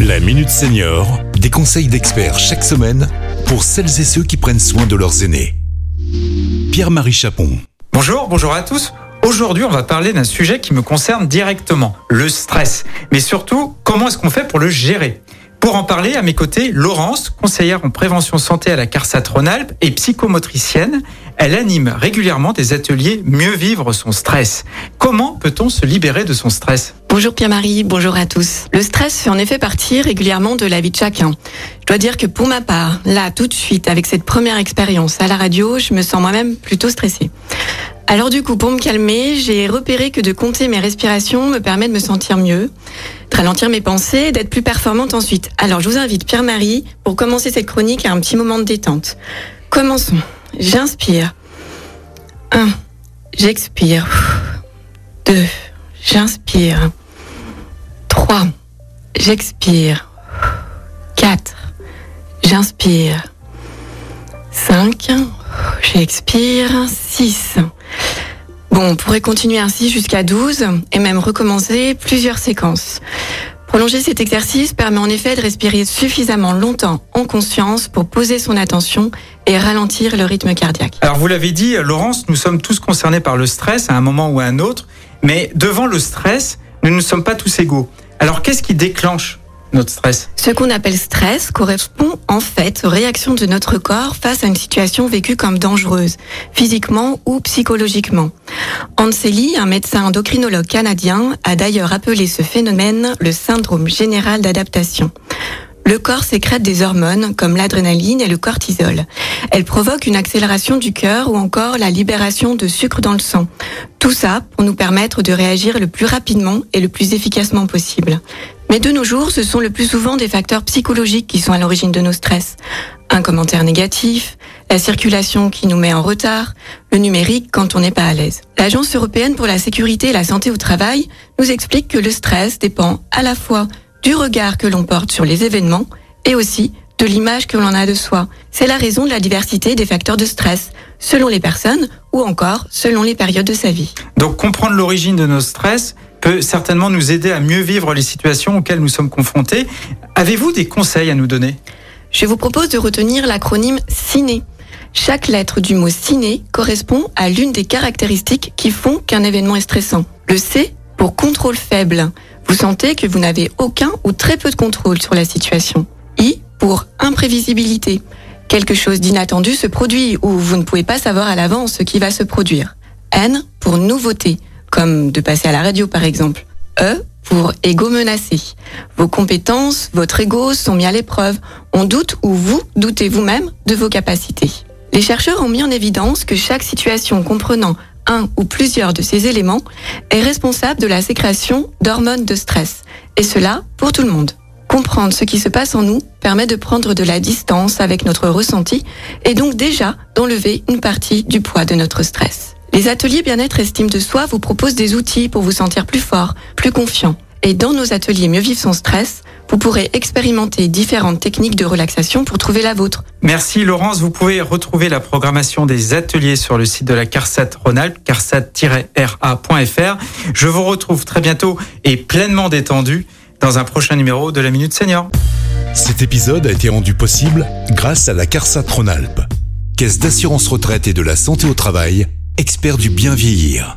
La Minute Senior, des conseils d'experts chaque semaine pour celles et ceux qui prennent soin de leurs aînés. Pierre-Marie Chapon. Bonjour, bonjour à tous. Aujourd'hui, on va parler d'un sujet qui me concerne directement, le stress. Mais surtout, comment est-ce qu'on fait pour le gérer? Pour en parler, à mes côtés, Laurence, conseillère en prévention santé à la CARSAT Rhône-Alpes et psychomotricienne. Elle anime régulièrement des ateliers Mieux vivre son stress. Comment peut-on se libérer de son stress Bonjour Pierre-Marie, bonjour à tous. Le stress fait en effet partie régulièrement de la vie de chacun. Je dois dire que pour ma part, là, tout de suite, avec cette première expérience à la radio, je me sens moi-même plutôt stressée. Alors du coup, pour me calmer, j'ai repéré que de compter mes respirations me permet de me sentir mieux, de ralentir mes pensées, d'être plus performante ensuite. Alors je vous invite, Pierre-Marie, pour commencer cette chronique à un petit moment de détente. Commençons. J'inspire. 1. J'expire. 2. J'inspire. 3. J'expire. 4. J'inspire. 5. J'expire. 6. On pourrait continuer ainsi jusqu'à 12 et même recommencer plusieurs séquences. Prolonger cet exercice permet en effet de respirer suffisamment longtemps en conscience pour poser son attention et ralentir le rythme cardiaque. Alors vous l'avez dit, Laurence, nous sommes tous concernés par le stress à un moment ou à un autre, mais devant le stress, nous ne sommes pas tous égaux. Alors qu'est-ce qui déclenche Ce qu'on appelle stress correspond en fait aux réactions de notre corps face à une situation vécue comme dangereuse, physiquement ou psychologiquement. Hans Selye, un médecin endocrinologue canadien, a d'ailleurs appelé ce phénomène le syndrome général d'adaptation. Le corps sécrète des hormones comme l'adrénaline et le cortisol. Elles provoquent une accélération du cœur ou encore la libération de sucre dans le sang. Tout ça pour nous permettre de réagir le plus rapidement et le plus efficacement possible. Mais de nos jours, ce sont le plus souvent des facteurs psychologiques qui sont à l'origine de nos stress. Un commentaire négatif, la circulation qui nous met en retard, le numérique quand on n'est pas à l'aise. L'Agence européenne pour la sécurité et la santé au travail nous explique que le stress dépend à la fois du regard que l'on porte sur les événements et aussi de l'image que l'on a de soi. C'est la raison de la diversité des facteurs de stress, selon les personnes ou encore selon les périodes de sa vie. Donc comprendre l'origine de nos stress peut certainement nous aider à mieux vivre les situations auxquelles nous sommes confrontés. Avez-vous des conseils à nous donner? Je vous propose de retenir l'acronyme CINE. Chaque lettre du mot ciné correspond à l'une des caractéristiques qui font qu'un événement est stressant. Le C pour contrôle faible. Vous sentez que vous n'avez aucun ou très peu de contrôle sur la situation. I pour imprévisibilité. Quelque chose d'inattendu se produit ou vous ne pouvez pas savoir à l'avance ce qui va se produire. N pour nouveauté, comme de passer à la radio par exemple. E pour ego menacé. Vos compétences, votre ego sont mis à l'épreuve. On doute ou vous doutez vous-même de vos capacités. Les chercheurs ont mis en évidence que chaque situation comprenant un ou plusieurs de ces éléments est responsable de la sécrétion d'hormones de stress. Et cela pour tout le monde. Comprendre ce qui se passe en nous permet de prendre de la distance avec notre ressenti et donc déjà d'enlever une partie du poids de notre stress. Les ateliers bien-être estime de soi vous proposent des outils pour vous sentir plus fort, plus confiant. Et dans nos ateliers Mieux vivre son stress, vous pourrez expérimenter différentes techniques de relaxation pour trouver la vôtre. Merci Laurence, vous pouvez retrouver la programmation des ateliers sur le site de la CARSAT Rhône-Alpes, carsat-ra.fr. Je vous retrouve très bientôt et pleinement détendu dans un prochain numéro de la Minute Senior. Cet épisode a été rendu possible grâce à la CARSAT Rhône-Alpes, Caisse d'assurance retraite et de la santé au travail, expert du bien vieillir.